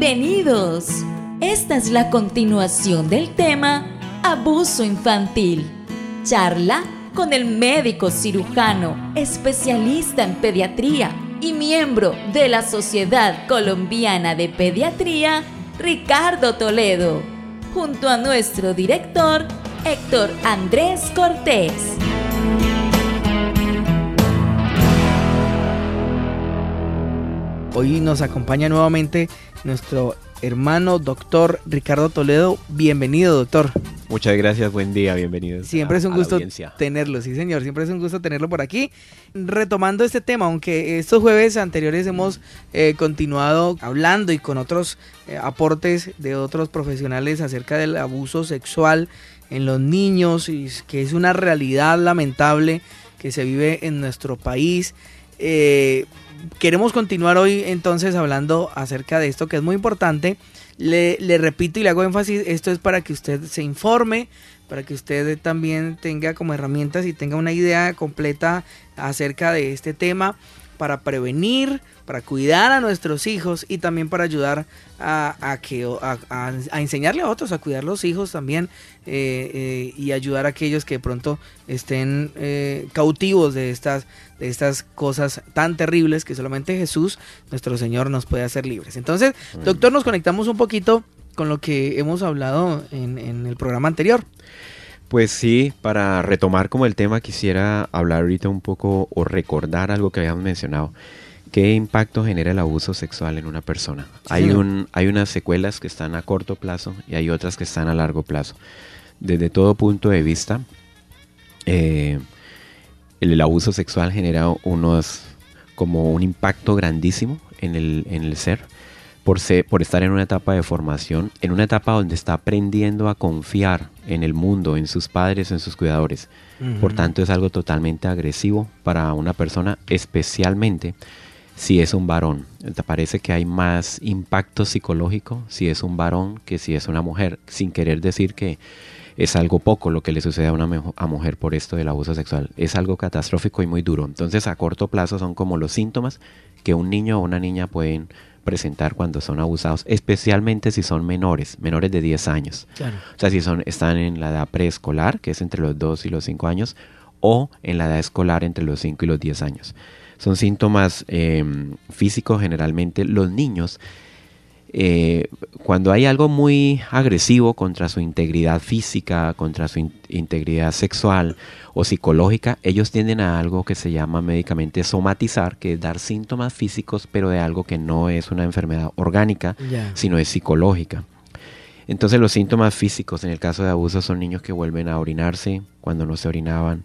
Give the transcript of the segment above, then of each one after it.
Bienvenidos. Esta es la continuación del tema Abuso infantil. Charla con el médico cirujano, especialista en pediatría y miembro de la Sociedad Colombiana de Pediatría, Ricardo Toledo, junto a nuestro director, Héctor Andrés Cortés. Hoy nos acompaña nuevamente nuestro hermano doctor Ricardo Toledo. Bienvenido, doctor. Muchas gracias, buen día, bienvenido. Siempre es un gusto tenerlo, sí señor, siempre es un gusto tenerlo por aquí. Retomando este tema, aunque estos jueves anteriores hemos eh, continuado hablando y con otros eh, aportes de otros profesionales acerca del abuso sexual en los niños, y que es una realidad lamentable que se vive en nuestro país. Eh, queremos continuar hoy entonces hablando acerca de esto que es muy importante. Le, repito y le hago énfasis, esto es para que usted se informe, para que usted también tenga como herramientas y tenga una idea completa acerca de este tema para prevenir, para cuidar a nuestros hijos y también para ayudar a, que, a, enseñarle a otros a cuidar los hijos también eh, eh, y ayudar a aquellos que de pronto estén eh, cautivos de estas, de estas cosas tan terribles que solamente Jesús, nuestro Señor, nos puede hacer libres. Entonces, doctor, nos conectamos un poquito con lo que hemos hablado en, en el programa anterior. Pues sí, para retomar como el tema quisiera hablar ahorita un poco o recordar algo que habíamos mencionado. ¿Qué impacto genera el abuso sexual en una persona? hay, un, hay unas secuelas que están a corto plazo y hay otras que están a largo plazo. Desde todo punto de vista, eh, el, abuso sexual genera unos como un impacto grandísimo en el, en el ser por, por estar en una etapa de formación, en una etapa donde está aprendiendo a confiar en el mundo, en sus padres, en sus cuidadores. Por tanto, es algo totalmente agresivo para una persona, especialmente si es un varón. ¿Te parece que hay más impacto psicológico si es un varón que si es una mujer? Sin querer decir que es algo poco lo que le sucede a una mujer por esto del abuso sexual. Es algo catastrófico y muy duro. Entonces, a corto plazo son como los síntomas que un niño o una niña pueden presentar cuando son abusados, especialmente si son menores, menores de 10 años. O sea, si son, están en la edad preescolar, que es entre los 2 y los 5 años, o en la edad escolar entre los 5 y los 10 años. Son síntomas em, físicos generalmente. Los niños eh, cuando hay algo muy agresivo contra su integridad física, contra su integridad sexual o psicológica, ellos tienden a algo que se llama médicamente somatizar, que es dar síntomas físicos, pero de algo que no es una enfermedad orgánica, sino es psicológica. Entonces los síntomas físicos en el caso de abuso son niños que vuelven a orinarse cuando no se orinaban,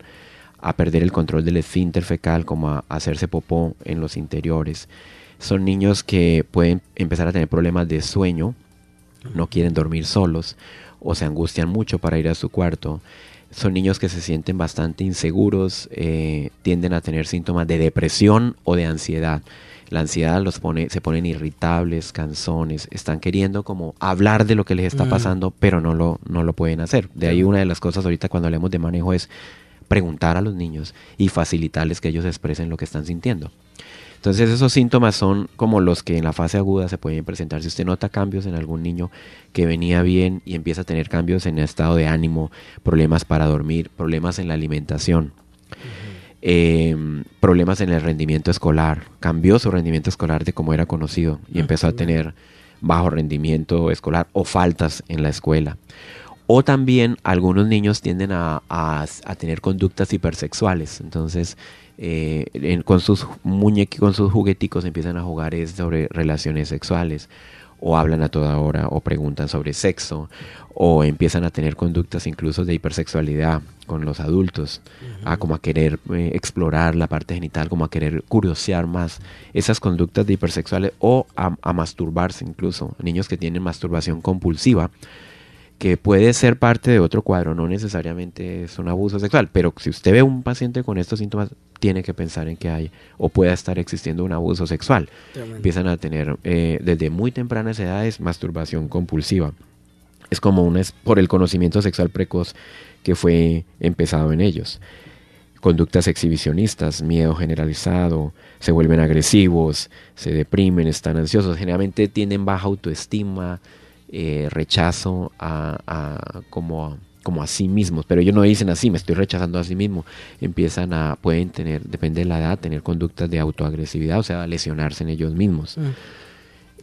a perder el control del esfínter fecal, como a hacerse popó en los interiores son niños que pueden empezar a tener problemas de sueño, no quieren dormir solos o se angustian mucho para ir a su cuarto. Son niños que se sienten bastante inseguros, eh, tienden a tener síntomas de depresión o de ansiedad. La ansiedad los pone, se ponen irritables, canzones, están queriendo como hablar de lo que les está pasando, pero no lo, no lo pueden hacer. De ahí una de las cosas ahorita cuando hablemos de manejo es preguntar a los niños y facilitarles que ellos expresen lo que están sintiendo. Entonces esos síntomas son como los que en la fase aguda se pueden presentar. Si usted nota cambios en algún niño que venía bien y empieza a tener cambios en el estado de ánimo, problemas para dormir, problemas en la alimentación, em, problemas en el rendimiento escolar, cambió su rendimiento escolar de como era conocido y empezó a tener bajo rendimiento escolar o faltas en la escuela. O también algunos niños tienden a, a tener conductas hipersexuales. Entonces, eh, con sus muñequitos, con sus jugueticos empiezan a jugar sobre relaciones sexuales. O hablan a toda hora o preguntan sobre sexo o empiezan a tener conductas incluso de hipersexualidad con los adultos, a como a querer eh, explorar la parte genital, como a querer curiosear más esas conductas de hipersexuales o a masturbarse incluso, niños que tienen masturbación compulsiva que puede ser parte de otro cuadro, no necesariamente es un abuso sexual, pero si usted ve un paciente con estos síntomas, tiene que pensar en que hay o pueda estar existiendo un abuso sexual. Empiezan a tener eh, desde muy tempranas edades masturbación compulsiva. Es como un, es por el conocimiento sexual precoz que fue empezado en ellos. conductas exhibicionistas, miedo generalizado, se vuelven agresivos, se deprimen, están ansiosos, generalmente tienen baja autoestima, eh, rechazo a, como, como a sí mismos, pero ellos no dicen así, me estoy rechazando a sí mismo, empiezan a, pueden tener, depende de la edad, tener conductas de autoagresividad, o sea, lesionarse en ellos mismos. Mm.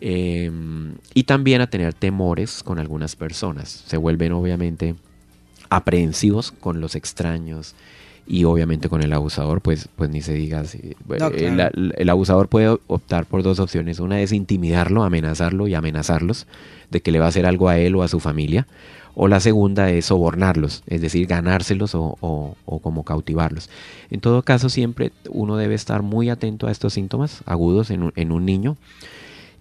Em, y también a tener temores con algunas personas. Se vuelven obviamente aprehensivos con los extraños y obviamente con el abusador, pues, pues ni se diga. el, abusador puede optar por dos opciones. Una es intimidarlo, amenazarlo y amenazarlos de que le va a hacer algo a él o a su familia. O la segunda es sobornarlos, es decir, ganárselos o, o, como cautivarlos. En todo caso, siempre uno debe estar muy atento a estos síntomas agudos en un, en un niño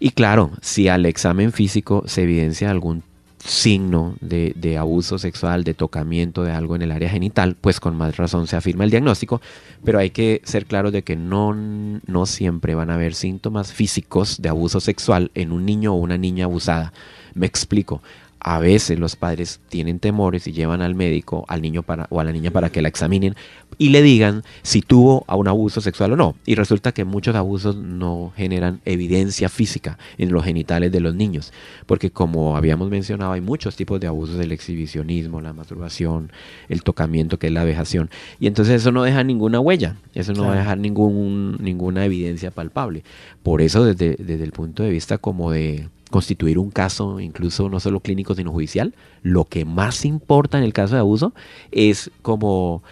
y claro, si al examen físico se evidencia algún signo de, abuso sexual, de tocamiento de algo en el área genital, pues con más razón se afirma el diagnóstico, pero hay que ser claros de que no, no siempre van a haber síntomas físicos de abuso sexual en un niño o una niña abusada. Me explico a veces los padres tienen temores y llevan al médico, al niño para, o a la niña para que la examinen y le digan si tuvo a un abuso sexual o no. Y resulta que muchos abusos no generan evidencia física en los genitales de los niños, porque como habíamos mencionado, hay muchos tipos de abusos, el exhibicionismo, la masturbación, el tocamiento, que es la vejación. Y entonces eso no deja ninguna huella, eso no va a dejar ningún, ninguna evidencia palpable. Por eso desde, desde el punto de vista como de constituir un caso, incluso no solo clínico, sino judicial, lo que más importa en el caso de abuso es como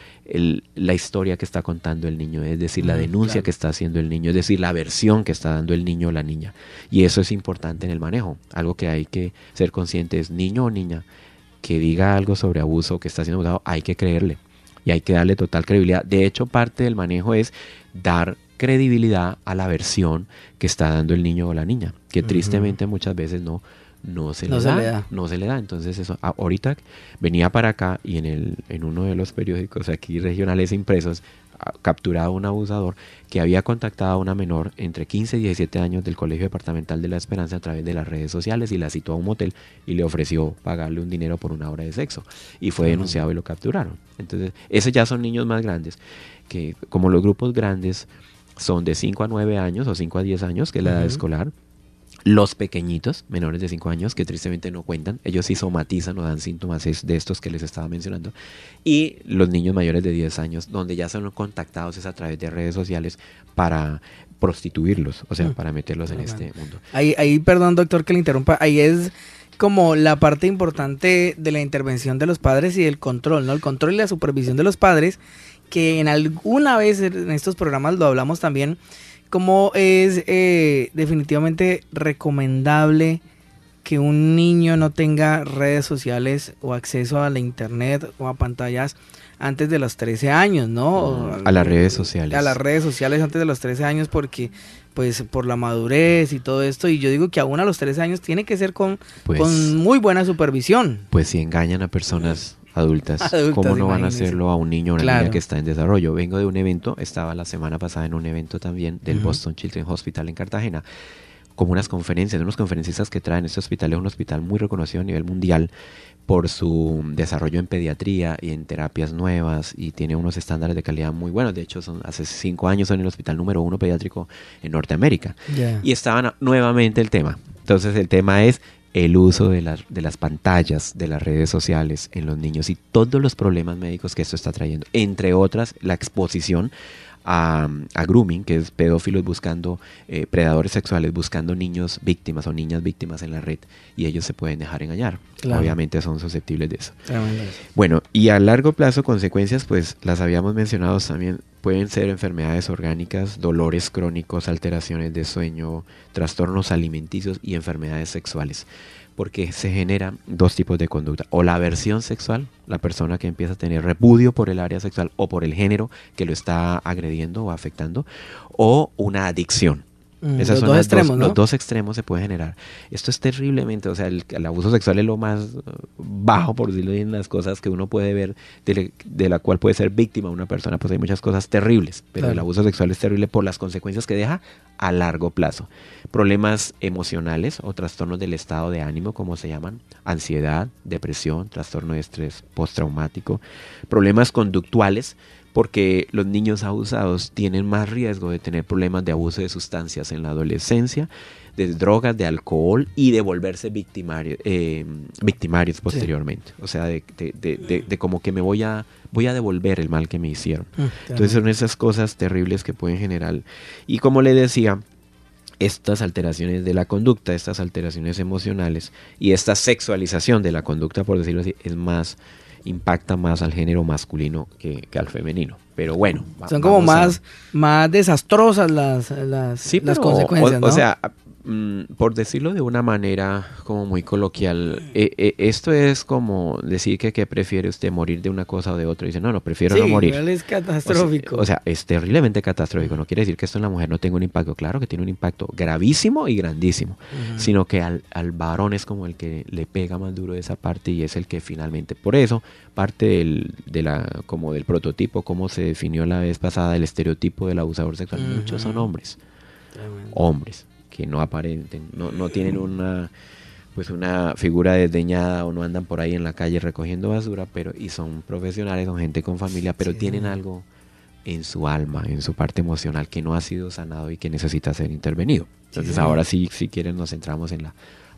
la historia que está contando el niño, es decir, la denuncia que está haciendo el niño, es decir, la versión que está dando el niño o la niña. Y eso es importante en el manejo. Algo que hay que ser consciente es niño o niña que diga algo sobre abuso que está siendo abusado, hay que creerle y hay que darle total credibilidad. De hecho, parte del manejo es dar credibilidad a la versión que está dando el niño o la niña, que tristemente muchas veces no, no se, le, da, no se le da. Entonces eso, ahorita venía para acá y en, el, en uno de los periódicos aquí regionales impresos capturado un abusador que había contactado a una menor entre 15 y 17 años del Colegio Departamental de la Esperanza a través de las redes sociales y la citó a un motel y le ofreció pagarle un dinero por una hora de sexo. Y fue denunciado y lo capturaron. Entonces, esos ya son niños más grandes, que como los grupos grandes son de 5 a 9 años o 5 a 10 años, que es la edad escolar. Los pequeñitos, menores de 5 años, que tristemente no cuentan, ellos sí somatizan o dan síntomas de estos que les estaba mencionando. Y los niños mayores de 10 años, donde ya son contactados es a través de redes sociales para prostituirlos, o sea, mm. para meterlos en este mundo. Ahí, ahí, perdón doctor que le interrumpa, ahí es como la parte importante de la intervención de los padres y el control, ¿no? El control y la supervisión de los padres que en alguna vez en estos programas lo hablamos también, como es eh, definitivamente recomendable que un niño no tenga redes sociales o acceso a la internet o a pantallas antes de los 13 años, ¿no? A las redes sociales. A las redes sociales antes de los 13 años porque pues por la madurez y todo esto. Y yo digo que aún a los 13 años tiene que ser con, pues con muy buena supervisión. Pues si engañan a personas adultas, ¿cómo no van a hacerlo a un niño o una niña que está en desarrollo? Vengo de un evento, estaba la semana pasada en un evento también del Boston Children's Hospital en Cartagena, como unas conferencias, unos conferencistas que traen este hospital, es un hospital muy reconocido a nivel mundial por su desarrollo en pediatría y en terapias nuevas y tiene unos estándares de calidad muy buenos. De hecho, son, hace cinco años son el hospital número uno pediátrico en Norteamérica. Y estaban nuevamente el tema. Entonces el tema es el uso de, de, las pantallas, de las redes sociales en los niños y todos los problemas médicos que esto está trayendo. Entre otras, la exposición a, grooming, que es pedófilos buscando, eh, predadores sexuales buscando niños víctimas o niñas víctimas en la red y ellos se pueden dejar engañar. Obviamente son susceptibles de eso. Bueno, y a largo plazo consecuencias, pues las habíamos mencionado también, pueden ser enfermedades orgánicas, dolores crónicos, alteraciones de sueño, trastornos alimenticios y enfermedades sexuales porque se generan dos tipos de conducta. O la aversión sexual, la persona que empieza a tener repudio por el área sexual o por el género que lo está agrediendo o afectando, o una adicción. Mm, Esos son dos extremos, los dos extremos se puede generar. Esto es terriblemente, o sea, el, abuso sexual es lo más uh, bajo, por decirlo en las cosas que uno puede ver, de, la cual puede ser víctima una persona. Pues hay muchas cosas terribles, pero el abuso sexual es terrible por las consecuencias que deja a largo plazo. Problemas emocionales o trastornos del estado de ánimo, como se llaman, ansiedad, depresión, trastorno de estrés postraumático, problemas conductuales, porque los niños abusados tienen más riesgo de tener problemas de abuso de sustancias en la adolescencia, de drogas, de alcohol y de volverse victimarios, eh, victimarios posteriormente. O sea, de, de, como que me voy a, voy a devolver el mal que me hicieron. Mm, Entonces son esas cosas terribles que pueden generar. Y como le decía, estas alteraciones de la conducta, estas alteraciones emocionales y esta sexualización de la conducta, por decirlo así, es más impacta más al género masculino que, al femenino. Pero bueno. Son como más, más desastrosas las, las, las consecuencias. o, sea, por decirlo de una manera como muy coloquial, eh, eh, esto es como decir que, que, prefiere usted morir de una cosa o de otra. dice, no, no, prefiero no morir. es catastrófico. O sea, es terriblemente catastrófico. No quiere decir que esto en la mujer no tenga un impacto. Claro que tiene un impacto gravísimo y grandísimo. Sino que al, al, varón es como el que le pega más duro de esa parte y es el que finalmente, por eso, parte del, de la, como del prototipo, como se definió la vez pasada, el estereotipo del abusador sexual. Muchos son hombres. Hombres que no aparenten, no, no tienen una pues una figura desdeñada o no andan por ahí en la calle recogiendo basura, pero y son profesionales, son gente con familia, pero tienen algo en su alma, en su parte emocional que no ha sido sanado y que necesita ser intervenido. Entonces ahora sí, si quieren nos centramos en la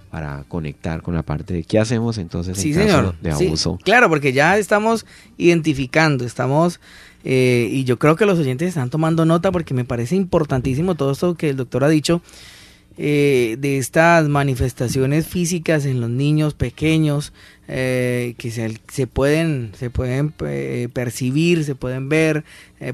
para conectar con la parte de qué hacemos entonces en caso de abuso. claro, porque ya estamos identificando, estamos eh, y yo creo que los oyentes están tomando nota porque me parece importantísimo todo esto que el doctor ha dicho eh, de estas manifestaciones físicas en los niños pequeños eh, que se, pueden, se pueden eh, percibir, se pueden ver,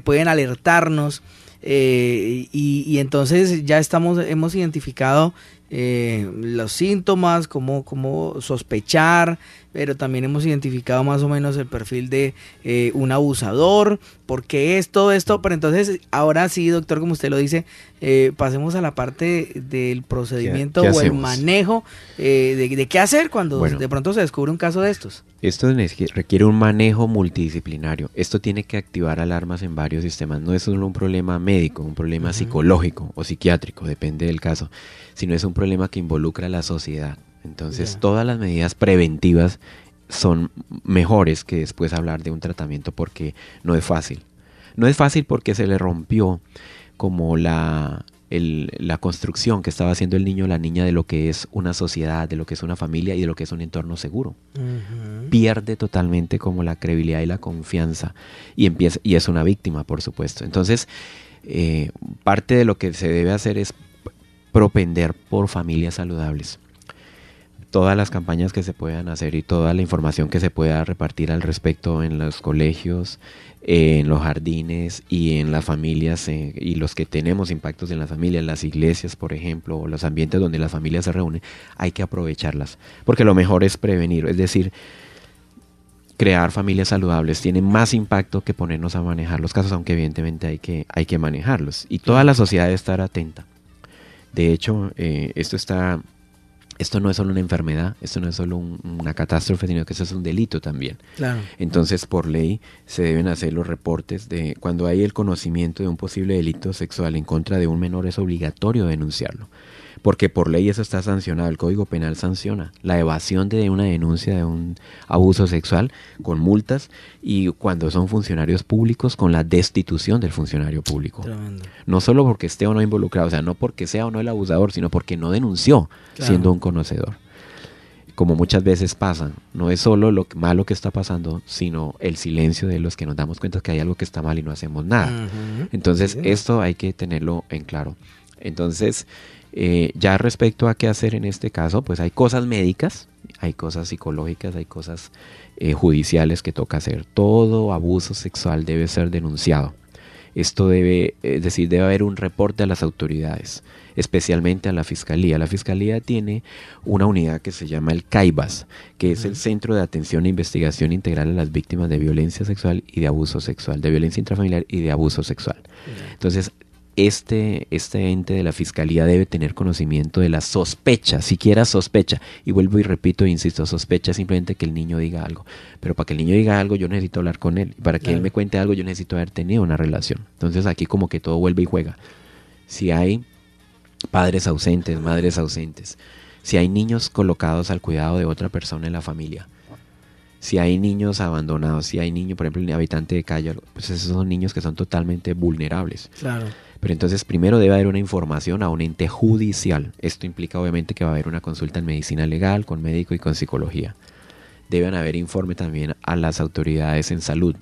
pueden alertarnos. Y, y, entonces ya estamos, hemos identificado los síntomas, cómo, cómo sospechar, pero también hemos identificado más o menos el perfil de eh, un abusador, por qué es todo esto, pero entonces ahora sí, doctor, como usted lo dice, eh, pasemos a la parte del procedimiento o el manejo eh, de, qué hacer cuando de pronto se descubre un caso de estos. Esto requiere un manejo multidisciplinario. Esto tiene que activar alarmas en varios sistemas. No es solo un problema médico, un problema psicológico o psiquiátrico, depende del caso, sino es un problema que involucra a la sociedad. Entonces, todas las medidas preventivas son mejores que después hablar de un tratamiento porque no es fácil. No es fácil porque se le rompió como la, la construcción que estaba haciendo el niño o la niña de lo que es una sociedad, de lo que es una familia y de lo que es un entorno seguro. Pierde totalmente como la credibilidad y la confianza y, empieza, y es una víctima, por supuesto. Entonces, eh, parte de lo que se debe hacer es propender por familias saludables todas las campañas que se puedan hacer y toda la información que se pueda repartir al respecto en los colegios, en los jardines y en las familias eh, y los que tenemos impactos en las familias, las iglesias, por ejemplo, o los ambientes donde las familias se reúnen, hay que aprovecharlas, porque lo mejor es prevenir, es decir, crear familias saludables tiene más impacto que ponernos a manejar los casos, aunque evidentemente hay que, hay que manejarlos. Y toda la sociedad debe estar atenta. De hecho, eh, esto está esto no es solo una enfermedad, esto no es solo una catástrofe, sino que eso es un delito también. Entonces, por ley, se deben hacer los reportes de cuando hay el conocimiento de un posible delito sexual en contra de un menor, es obligatorio denunciarlo porque por ley eso está sancionado, el Código Penal sanciona la evasión de una denuncia de un abuso sexual con multas y cuando son funcionarios públicos con la destitución del funcionario público. No solo porque esté o no involucrado, o sea, no porque sea o no el abusador, sino porque no denunció siendo un conocedor. Como muchas veces pasa, no es solo lo malo que está pasando, sino el silencio de los que nos damos cuenta que hay algo que está mal y no hacemos nada. Entonces, esto hay que tenerlo en claro. Entonces, eh, ya respecto a qué hacer en este caso, pues hay cosas médicas, hay cosas psicológicas, hay cosas eh, judiciales que toca hacer. Todo abuso sexual debe ser denunciado. Esto debe, es decir, debe haber un reporte a las autoridades, especialmente a la Fiscalía. La Fiscalía tiene una unidad que se llama el CAIBAS, que es el Centro de Atención e Investigación Integral a las Víctimas de Violencia Sexual y de Abuso Sexual, de Violencia Intrafamiliar y de Abuso Sexual. Entonces, este, este ente de la fiscalía debe tener conocimiento de la sospecha, siquiera sospecha. Y vuelvo y repito, e insisto, sospecha simplemente que el niño diga algo. Pero para que el niño diga algo, yo necesito hablar con él. Para que él me cuente algo, yo necesito haber tenido una relación. Entonces aquí como que todo vuelve y juega. Si hay padres ausentes, madres ausentes, si hay niños colocados al cuidado de otra persona en la familia, Si hay niños abandonados, si hay niños, por ejemplo, un habitante de calle, pues esos son niños que son totalmente vulnerables. Claro. Pero entonces primero debe haber una información a un ente judicial. Esto implica obviamente que va a haber una consulta en medicina legal, con médico y con psicología. Deben haber informe también a las autoridades en salud,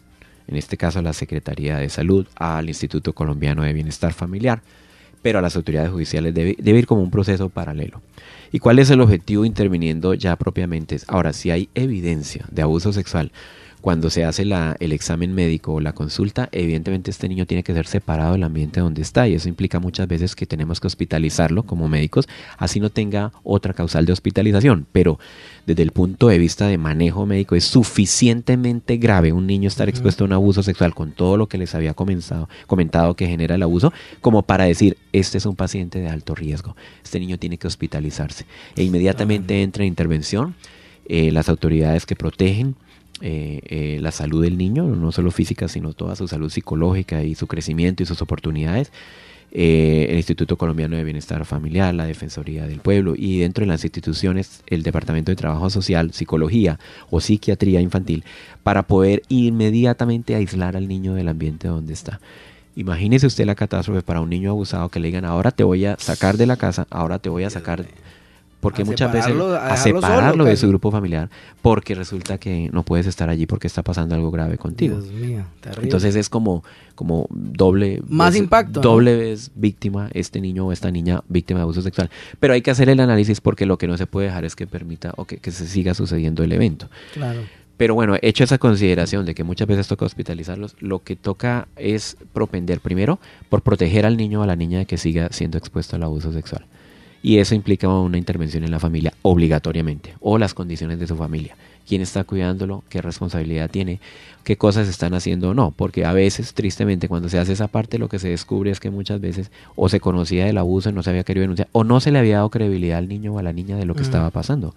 en este caso a la Secretaría de Salud, al Instituto Colombiano de Bienestar Familiar, pero a las autoridades judiciales debe, debe ir como un proceso paralelo. ¿Y cuál es el objetivo interviniendo ya propiamente? Ahora, si hay evidencia de abuso sexual, cuando se hace la, el examen médico o la consulta, evidentemente este niño tiene que ser separado del ambiente donde está y eso implica muchas veces que tenemos que hospitalizarlo como médicos, así no tenga otra causal de hospitalización. Pero desde el punto de vista de manejo médico es suficientemente grave un niño estar expuesto a un abuso sexual con todo lo que les había comenzado, comentado que genera el abuso, como para decir, este es un paciente de alto riesgo, este niño tiene que hospitalizarse. E inmediatamente entra en intervención eh, las autoridades que protegen eh, eh, la salud del niño, no solo física, sino toda su salud psicológica y su crecimiento y sus oportunidades. Eh, el Instituto Colombiano de Bienestar Familiar, la Defensoría del Pueblo y dentro de las instituciones el Departamento de Trabajo Social, Psicología o Psiquiatría Infantil para poder inmediatamente aislar al niño del ambiente donde está. Imagínese usted la catástrofe para un niño abusado que le digan ahora te voy a sacar de la casa, ahora te voy a sacar porque muchas veces a, separarlo de su grupo familiar porque resulta que no puedes estar allí porque está pasando algo grave contigo. Dios mío, Entonces es como como doble más impacto, doble vez víctima este niño o esta niña víctima de abuso sexual. Pero hay que hacer el análisis porque lo que no se puede dejar es que permita o que, que se siga sucediendo el evento. Claro. Pero bueno, hecho esa consideración de que muchas veces toca hospitalizarlos, lo que toca es propender primero por proteger al niño o a la niña de que siga siendo expuesto al abuso sexual y eso implica una intervención en la familia obligatoriamente o las condiciones de su familia. ¿Quién está cuidándolo? ¿Qué responsabilidad tiene? ¿Qué cosas están haciendo o no? Porque a veces, tristemente, cuando se hace esa parte, lo que se descubre es que muchas veces o se conocía del abuso y no se había querido denunciar o no se le había dado credibilidad al niño o a la niña de lo que estaba pasando.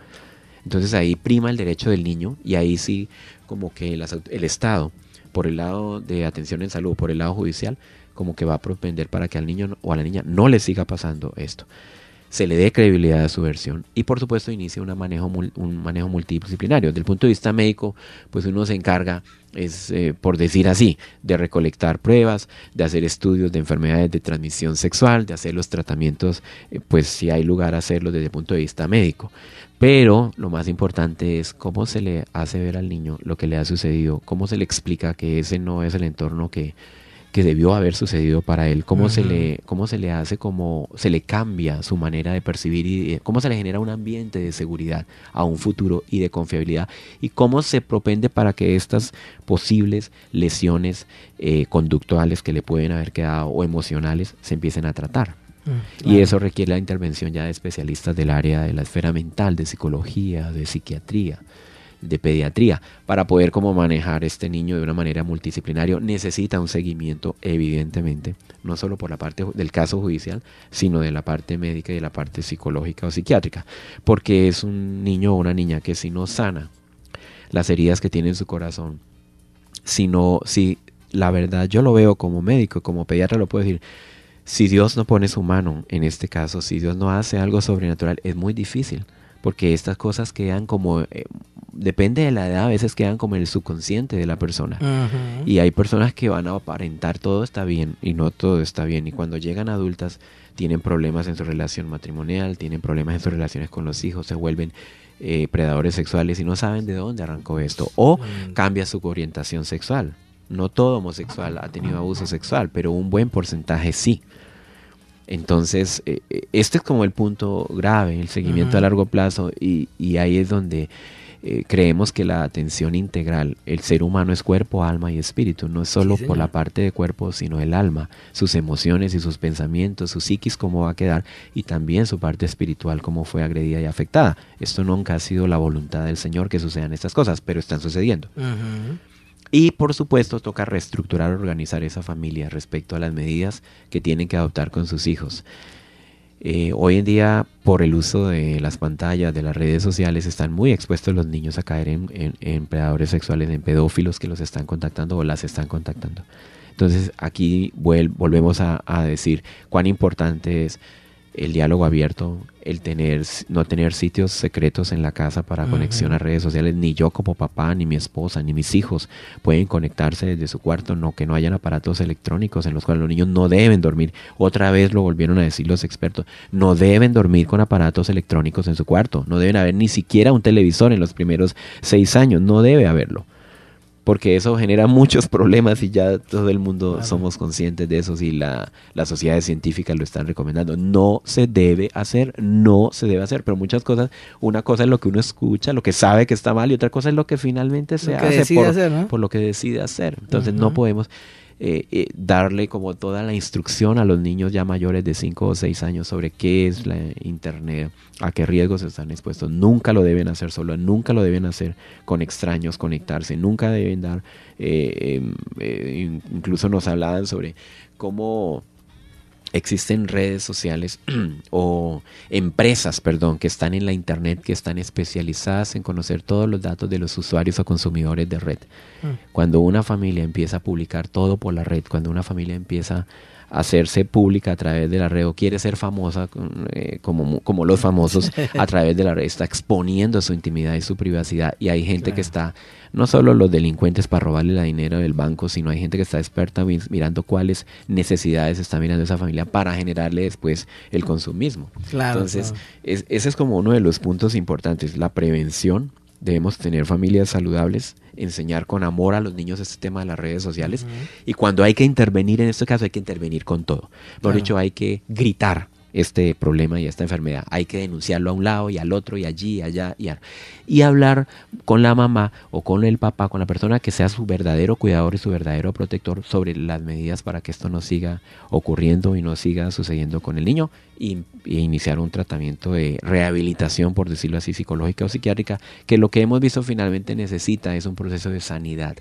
Entonces ahí prima el derecho del niño y ahí sí como que el Estado, por el lado de atención en salud, por el lado judicial, como que va a propender para que al niño o a la niña no le siga pasando esto se le dé credibilidad a su versión y por supuesto inicia un manejo, un manejo multidisciplinario. Desde el punto de vista médico, pues uno se encarga, es eh, por decir así, de recolectar pruebas, de hacer estudios de enfermedades de transmisión sexual, de hacer los tratamientos, eh, pues si hay lugar a hacerlos desde el punto de vista médico. Pero lo más importante es cómo se le hace ver al niño lo que le ha sucedido, cómo se le explica que ese no es el entorno que que debió haber sucedido para él, cómo se le cómo se le hace cómo se le cambia su manera de percibir y eh, cómo se le genera un ambiente de seguridad a un futuro y de confiabilidad y cómo se propende para que estas posibles lesiones eh, conductuales que le pueden haber quedado o emocionales se empiecen a tratar. Mm, y eso requiere la intervención ya de especialistas del área de la esfera mental, de psicología, de psiquiatría de pediatría. Para poder como manejar este niño de una manera multidisciplinaria necesita un seguimiento evidentemente no solo por la parte del caso judicial sino de la parte médica y de la parte psicológica o psiquiátrica. Porque es un niño o una niña que si no sana las heridas que tiene en su corazón si no si la verdad yo lo veo como médico como pediatra lo puedo decir si Dios no pone su mano en este caso si Dios no hace algo sobrenatural es muy difícil. Porque estas cosas quedan como eh, depende de la edad, a veces quedan como en el subconsciente de la persona. Y hay personas que van a aparentar todo está bien y no todo está bien. Y cuando llegan adultas tienen problemas en su relación matrimonial, tienen problemas en sus relaciones con los hijos, se vuelven eh, predadores sexuales y no saben de dónde arrancó esto. O cambia su orientación sexual. No todo homosexual ha tenido abuso sexual, pero un buen porcentaje sí. Entonces, eh, eh, este es como el punto grave, el seguimiento a largo plazo, y, y ahí es donde eh, creemos que la atención integral, el ser humano es cuerpo, alma y espíritu, no es solo por la parte de cuerpo, sino el alma, sus emociones y sus pensamientos, su psiquis cómo va a quedar y también su parte espiritual cómo fue agredida y afectada. Esto nunca ha sido la voluntad del Señor que sucedan estas cosas, pero están sucediendo. Y por supuesto toca reestructurar, organizar esa familia respecto a las medidas que tienen que adoptar con sus hijos. Eh, hoy en día, por el uso de las pantallas, de las redes sociales, están muy expuestos los niños a caer en, predadores sexuales, en pedófilos que los están contactando o las están contactando. Entonces aquí volvemos a, decir cuán importante es el diálogo abierto, el tener, no tener sitios secretos en la casa para conexión a redes sociales. Ni yo como papá, ni mi esposa, ni mis hijos pueden conectarse desde su cuarto, no que no hayan aparatos electrónicos en los cuales los niños no deben dormir. Otra vez lo volvieron a decir los expertos, no deben dormir con aparatos electrónicos en su cuarto, no deben haber ni siquiera un televisor en los primeros seis años, no debe haberlo porque eso genera muchos problemas y ya todo el mundo somos conscientes de eso y la, las sociedades científicas lo están recomendando. No se debe hacer, no se debe hacer, pero muchas cosas, una cosa es lo que uno escucha, lo que sabe que está mal y otra cosa es lo que finalmente se hace por, lo que decide hacer. Entonces no podemos eh, eh, darle como toda la instrucción a los niños ya mayores de 5 o 6 años sobre qué es la Internet, a qué riesgos están expuestos. Nunca lo deben hacer solo, nunca lo deben hacer con extraños, conectarse, nunca deben dar, eh, em, incluso nos hablaban sobre cómo existen redes sociales o empresas, perdón, que están en la internet, que están especializadas en conocer todos los datos de los usuarios o consumidores de red. Mm. Cuando una familia empieza a publicar todo por la red, cuando una familia empieza hacerse pública a través de la red o quiere ser famosa eh, como, como los famosos a través de la red, está exponiendo su intimidad y su privacidad. Y hay gente que está, no solo los delincuentes para robarle la dinero del banco, sino hay gente que está experta mirando cuáles necesidades está mirando esa familia para generarle después el consumismo. Entonces, ese es como uno de los puntos importantes, la prevención. Debemos tener familias saludables, enseñar con amor a los niños este tema de las redes sociales. Y cuando hay que intervenir, en este caso hay que intervenir con todo. Por dicho, hay que gritar este problema y esta enfermedad. Hay que denunciarlo a un lado y al otro y allí y allá y, y hablar con la mamá o con el papá, con la persona que sea su verdadero cuidador y su verdadero protector sobre las medidas para que esto no siga ocurriendo y no siga sucediendo con el niño y, iniciar un tratamiento de rehabilitación, por decirlo así, psicológica o psiquiátrica, que lo que hemos visto finalmente necesita es un proceso de sanidad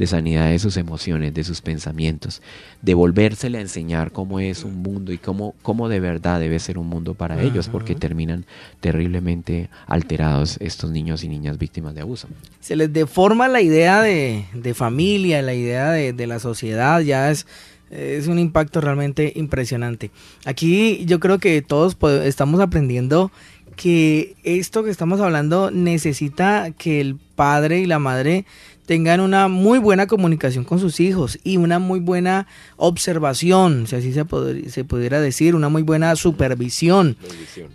de sanidad de sus emociones, de sus pensamientos, de volvérsele a enseñar cómo es un mundo y cómo, cómo de verdad debe ser un mundo para ellos, porque terminan terriblemente alterados estos niños y niñas víctimas de abuso. Se les deforma la idea de, familia, la idea de, la sociedad, ya es es un impacto realmente impresionante. Aquí yo creo que todos estamos aprendiendo que esto que estamos hablando necesita que el padre y la madre tengan una muy buena comunicación con sus hijos y una muy buena observación, si así se, se pudiera decir, una muy buena supervisión.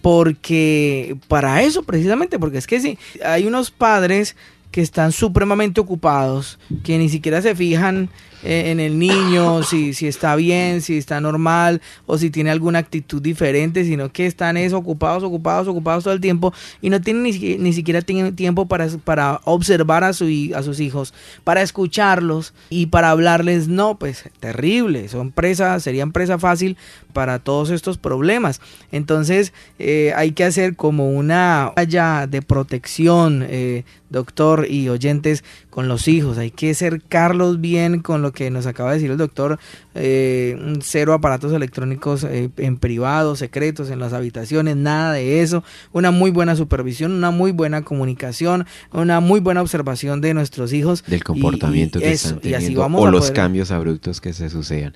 Porque para eso precisamente, porque es que si hay unos padres que están supremamente ocupados, que ni siquiera se fijan en el niño, si, si está bien, si está normal o si tiene alguna actitud diferente, sino que están es, ocupados, ocupados, ocupados todo el tiempo y no tienen ni, ni siquiera tienen tiempo para, para observar a, su, a sus hijos, para escucharlos y para hablarles. No, pues terrible, son presa, serían presa fácil para todos estos problemas. Entonces eh, hay que hacer como una valla de protección, eh, doctor y oyentes, con los hijos. Hay que cercarlos bien con lo que nos acaba de decir el doctor, eh, cero aparatos electrónicos eh, en privado, secretos, en las habitaciones, nada de eso. Una muy buena supervisión, una muy buena comunicación, una muy buena observación de nuestros hijos. Del comportamiento que están teniendo o los cambios abruptos que se sucedan.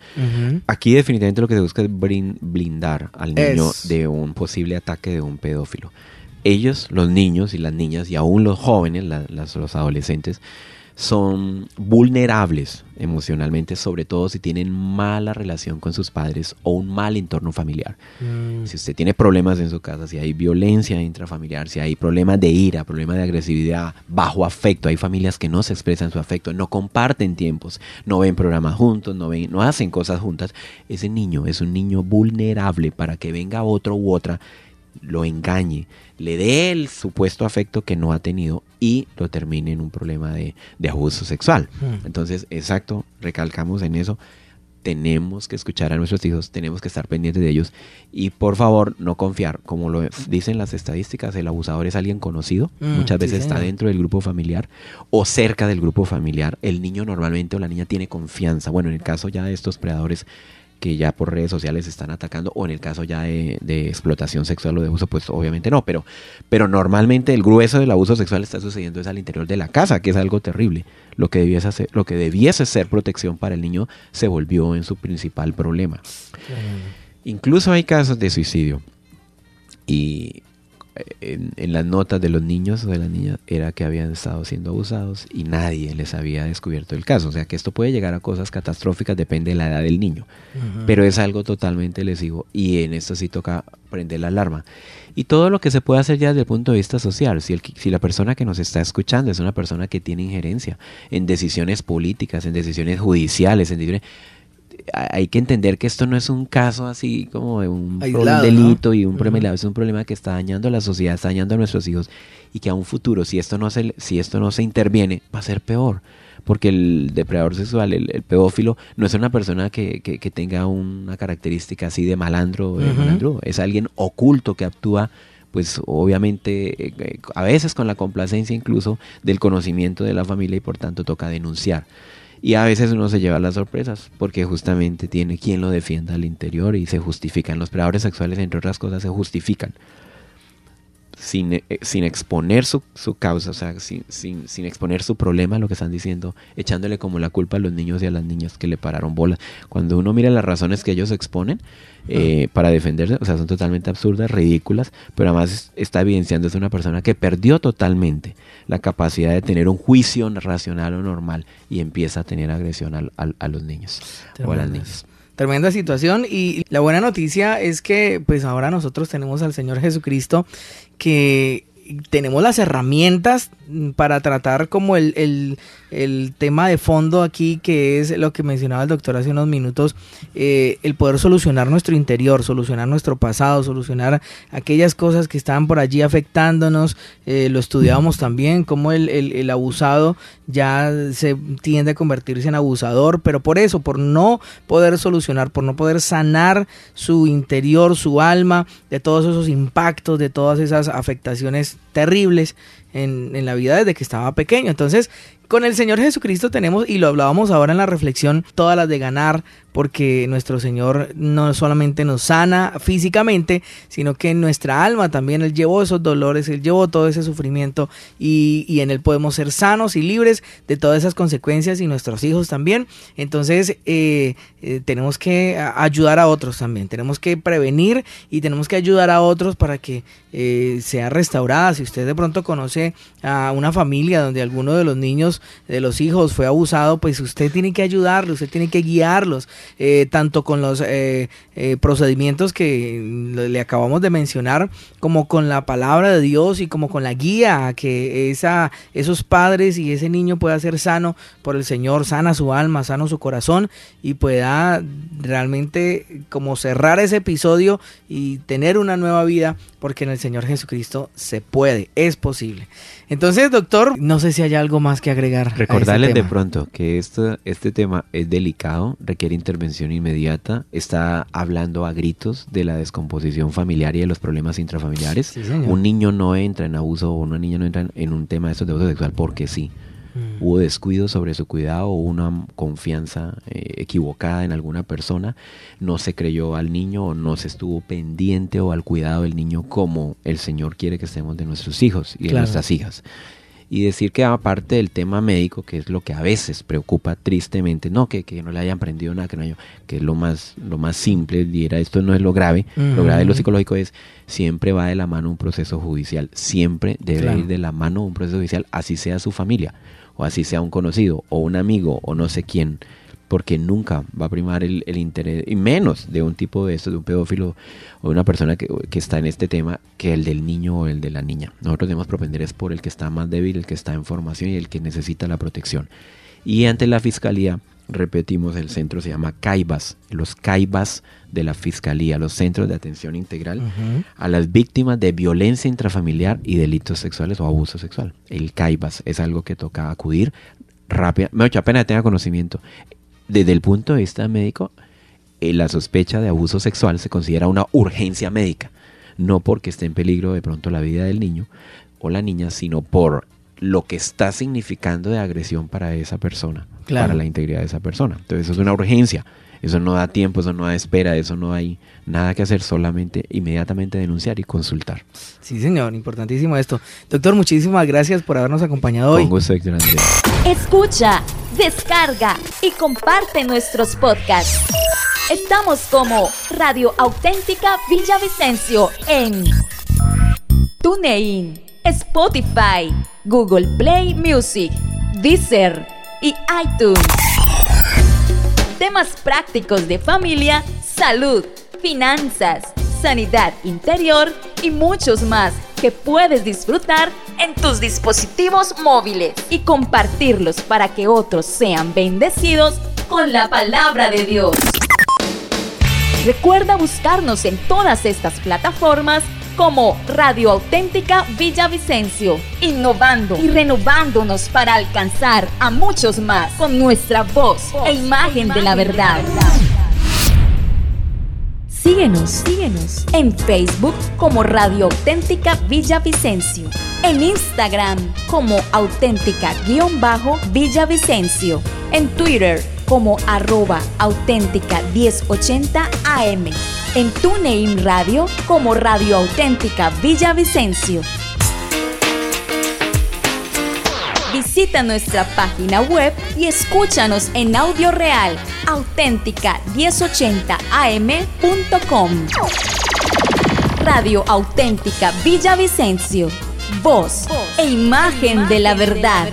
Aquí definitivamente lo que se busca es blindar al niño de un posible ataque de un pedófilo ellos, los niños y las niñas y aún los jóvenes, los adolescentes, son vulnerables emocionalmente, sobre todo si tienen mala relación con sus padres o un mal entorno familiar. Mm. Si usted tiene problemas en su casa, si hay violencia intrafamiliar, si hay problemas de ira, problemas de agresividad, bajo afecto, hay familias que no se expresan su afecto, no comparten tiempos, no ven programas juntos, no, ven, no hacen cosas juntas, ese niño es un niño vulnerable para que venga otro u otra lo engañe, le dé el supuesto afecto que no ha tenido y lo termine en un problema de, abuso sexual. Hmm. Entonces, exacto, recalcamos en eso. Tenemos que escuchar a nuestros hijos, tenemos que estar pendientes de ellos y por favor no confiar. Como lo dicen las estadísticas, el abusador es alguien conocido, hmm, muchas veces está dentro del grupo familiar o cerca del grupo familiar. El niño normalmente o la niña tiene confianza. Bueno, en el caso ya de estos predadores que ya por redes sociales están atacando, o en el caso ya de, explotación sexual o de abuso, pues obviamente no, pero, pero normalmente el grueso del abuso sexual está sucediendo es al interior de la casa, que es algo terrible. Lo que debiese ser, lo que debiese ser protección para el niño se volvió en su principal problema. Incluso hay casos de suicidio y en, las notas de los niños o de las niñas era que habían estado siendo abusados y nadie les había descubierto el caso. O sea que esto puede llegar a cosas catastróficas, depende de la edad del niño. Pero es algo totalmente lesivo y en esto sí toca prender la alarma. Y todo lo que se puede hacer ya desde el punto de vista social, si, el, si la persona que nos está escuchando es una persona que tiene injerencia en decisiones políticas, en decisiones judiciales, en decisiones hay que entender que esto no es un caso así como de un delito y un problema es un problema que está dañando a la sociedad, está dañando a nuestros hijos y que a un futuro, si esto no se, si esto no se interviene, va a ser peor. Porque el depredador sexual, el, pedófilo, no es una persona que, que, tenga una característica así de malandro, malandro, es alguien oculto que actúa pues obviamente eh, eh, a veces con la complacencia incluso del conocimiento de la familia y por tanto toca denunciar. Y a veces uno se lleva las sorpresas porque justamente tiene quien lo defienda al interior y se justifican. Los predadores sexuales, entre otras cosas, se justifican sin, eh, sin exponer su, su, causa, o sea, sin, sin, sin, exponer su problema, lo que están diciendo, echándole como la culpa a los niños y a las niñas que le pararon bolas. Cuando uno mira las razones que ellos exponen eh, para defenderse, o sea, son totalmente absurdas, ridículas, pero además está evidenciando es una persona que perdió totalmente la capacidad de tener un juicio racional o normal y empieza a tener agresión al, a los niños o a las niñas tremenda situación. Y la buena noticia es que pues ahora nosotros tenemos al Señor Jesucristo que tenemos las herramientas para tratar como el, tema de fondo aquí, que es lo que mencionaba el doctor hace unos minutos, eh, el poder solucionar nuestro interior, solucionar nuestro pasado, solucionar aquellas cosas que estaban por allí afectándonos. Eh, lo estudiábamos también, como el, el, abusado ya se tiende a convertirse en abusador, pero por eso, por no poder solucionar, por no poder sanar su interior, su alma, de todos esos impactos, de todas esas afectaciones terribles en, la vida desde que estaba pequeño. Entonces, con el Señor Jesucristo tenemos, y lo hablábamos ahora en la reflexión, todas las de ganar, porque nuestro Señor no solamente nos sana físicamente, sino que en nuestra alma también Él llevó esos dolores, Él llevó todo ese sufrimiento y, en Él podemos ser sanos y libres de todas esas consecuencias y nuestros hijos también. Entonces eh, eh, tenemos que ayudar a otros también, tenemos que prevenir y tenemos que ayudar a otros para que eh, sea restaurada. Si usted de pronto conoce a una familia donde alguno de los niños de los hijos fue abusado, pues usted tiene que ayudarlos, usted tiene que guiarlos, eh, tanto con los eh, eh, procedimientos que le acabamos de mencionar, como con la palabra de Dios y como con la guía a que esa, esos padres y ese niño pueda ser sano por el Señor, sana su alma, sano su corazón y pueda realmente como cerrar ese episodio y tener una nueva vida, porque en el Señor Jesucristo se puede, es posible. Entonces, doctor, no sé si hay algo más que agregar. Este Recordarles de pronto que esto, este tema es delicado, requiere intervención inmediata, está hablando a gritos de la descomposición familiar y de los problemas intrafamiliares. un niño no entra en abuso o una niña no entra en un tema de estos de abuso sexual porque sí. Mm. Hubo descuido sobre su cuidado o una confianza eh, equivocada en alguna persona, no se creyó al niño o no se estuvo pendiente o al cuidado del niño como el Señor quiere que estemos de nuestros hijos y de nuestras hijas. Y decir que aparte del tema médico, que es lo que a veces preocupa tristemente, no que, que no le hayan aprendido nada, que, no, que es lo más, lo más simple, dirá esto no es lo grave, lo grave de lo psicológico es siempre va de la mano un proceso judicial, siempre debe ir de la mano un proceso judicial, así sea su familia o así sea un conocido o un amigo o no sé quién, porque nunca va a primar el, interés, y menos de un tipo de esto, de un pedófilo o de una persona que, está en este tema, que el del niño o el de la niña. Nosotros debemos propender es por el que está más débil, el que está en formación y el que necesita la protección. Y ante la fiscalía, repetimos, el centro se llama CAIBAS, los CAIBAS de la Fiscalía, los Centros de Atención Integral a las víctimas de violencia intrafamiliar y delitos sexuales o abuso sexual. El CAIBAS es algo que toca acudir rápido, me apenas tenga conocimiento. Desde el punto de vista médico, eh, la sospecha de abuso sexual se considera una urgencia médica, no porque esté en peligro de pronto la vida del niño o la niña, sino por lo que está significando de agresión para esa persona, para la integridad de esa persona. Entonces eso es una urgencia. Eso no da tiempo, eso no da espera, eso no hay nada que hacer, solamente inmediatamente denunciar y consultar. Sí, señor, importantísimo esto. Doctor, muchísimas gracias por habernos acompañado hoy. Con gusto, Héctor Escucha, descarga y comparte nuestros podcasts. Estamos como Radio Auténtica Villavicencio en TuneIn, Spotify, Google Play Music, Deezer y iTunes. Temas prácticos de familia, salud, finanzas, sanidad interior y muchos más que puedes disfrutar en tus dispositivos móviles y compartirlos para que otros sean bendecidos con la palabra de Dios. Recuerda buscarnos en todas estas plataformas como Radio Auténtica Villavicencio, innovando y renovándonos para alcanzar a muchos más con nuestra voz e imagen de la verdad. Síguenos, síguenos en Facebook como Radio Auténtica Villavicencio, en Instagram como auténtica-villavicencio, en Twitter como arroba auténtica 1080 AM, en TuneIn Radio como Radio Auténtica Villavicencio. Visita nuestra página web y escúchanos en audio real auténtica 1080am.com. Radio Auténtica Villavicencio. Voz e imagen de la verdad.